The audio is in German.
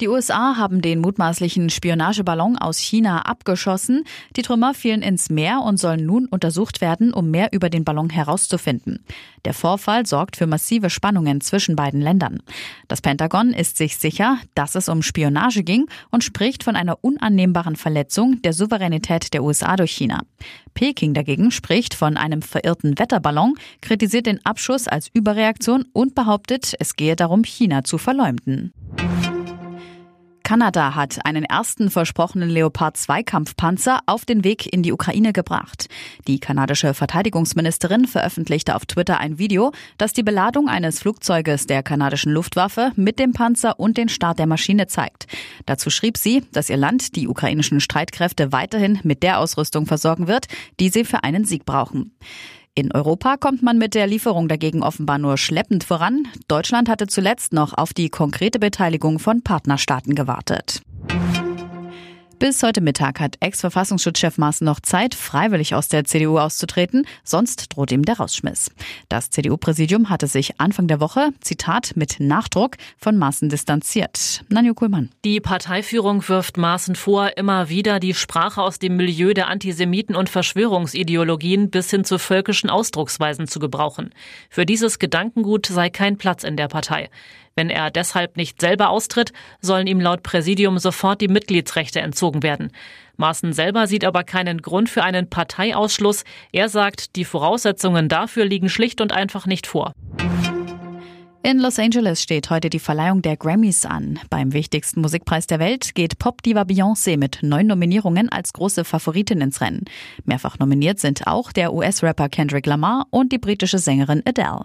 Die USA haben den mutmaßlichen Spionageballon aus China abgeschossen. Die Trümmer fielen ins Meer und sollen nun untersucht werden, um mehr über den Ballon herauszufinden. Der Vorfall sorgt für massive Spannungen zwischen beiden Ländern. Das Pentagon ist sich sicher, dass es um Spionage ging und spricht von einer unannehmbaren Verletzung der Souveränität der USA durch China. Peking dagegen spricht von einem verirrten Wetterballon, kritisiert den Abschuss als Überreaktion und behauptet, es gehe darum, China zu verleumden. Kanada hat einen ersten versprochenen Leopard 2 Kampfpanzer auf den Weg in die Ukraine gebracht. Die kanadische Verteidigungsministerin veröffentlichte auf Twitter ein Video, das die Beladung eines Flugzeuges der kanadischen Luftwaffe mit dem Panzer und den Start der Maschine zeigt. Dazu schrieb sie, dass ihr Land die ukrainischen Streitkräfte weiterhin mit der Ausrüstung versorgen wird, die sie für einen Sieg brauchen. In Europa kommt man mit der Lieferung dagegen offenbar nur schleppend voran. Deutschland hatte zuletzt noch auf die konkrete Beteiligung von Partnerstaaten gewartet. Bis heute Mittag hat Ex-Verfassungsschutzchef Maaßen noch Zeit, freiwillig aus der CDU auszutreten, sonst droht ihm der Rausschmiss. Das CDU-Präsidium hatte sich Anfang der Woche, Zitat, mit Nachdruck von Maaßen distanziert. Nanjo Kuhlmann. Die Parteiführung wirft Maaßen vor, immer wieder die Sprache aus dem Milieu der Antisemiten und Verschwörungsideologien bis hin zu völkischen Ausdrucksweisen zu gebrauchen. Für dieses Gedankengut sei kein Platz in der Partei. Wenn er deshalb nicht selber austritt, sollen ihm laut Präsidium sofort die Mitgliedsrechte entzogen werden. Maaßen selber sieht aber keinen Grund für einen Parteiausschluss. Er sagt, die Voraussetzungen dafür liegen schlicht und einfach nicht vor. In Los Angeles steht heute die Verleihung der Grammys an. Beim wichtigsten Musikpreis der Welt geht Popdiva Beyoncé mit neun Nominierungen als große Favoritin ins Rennen. Mehrfach nominiert sind auch der US-Rapper Kendrick Lamar und die britische Sängerin Adele.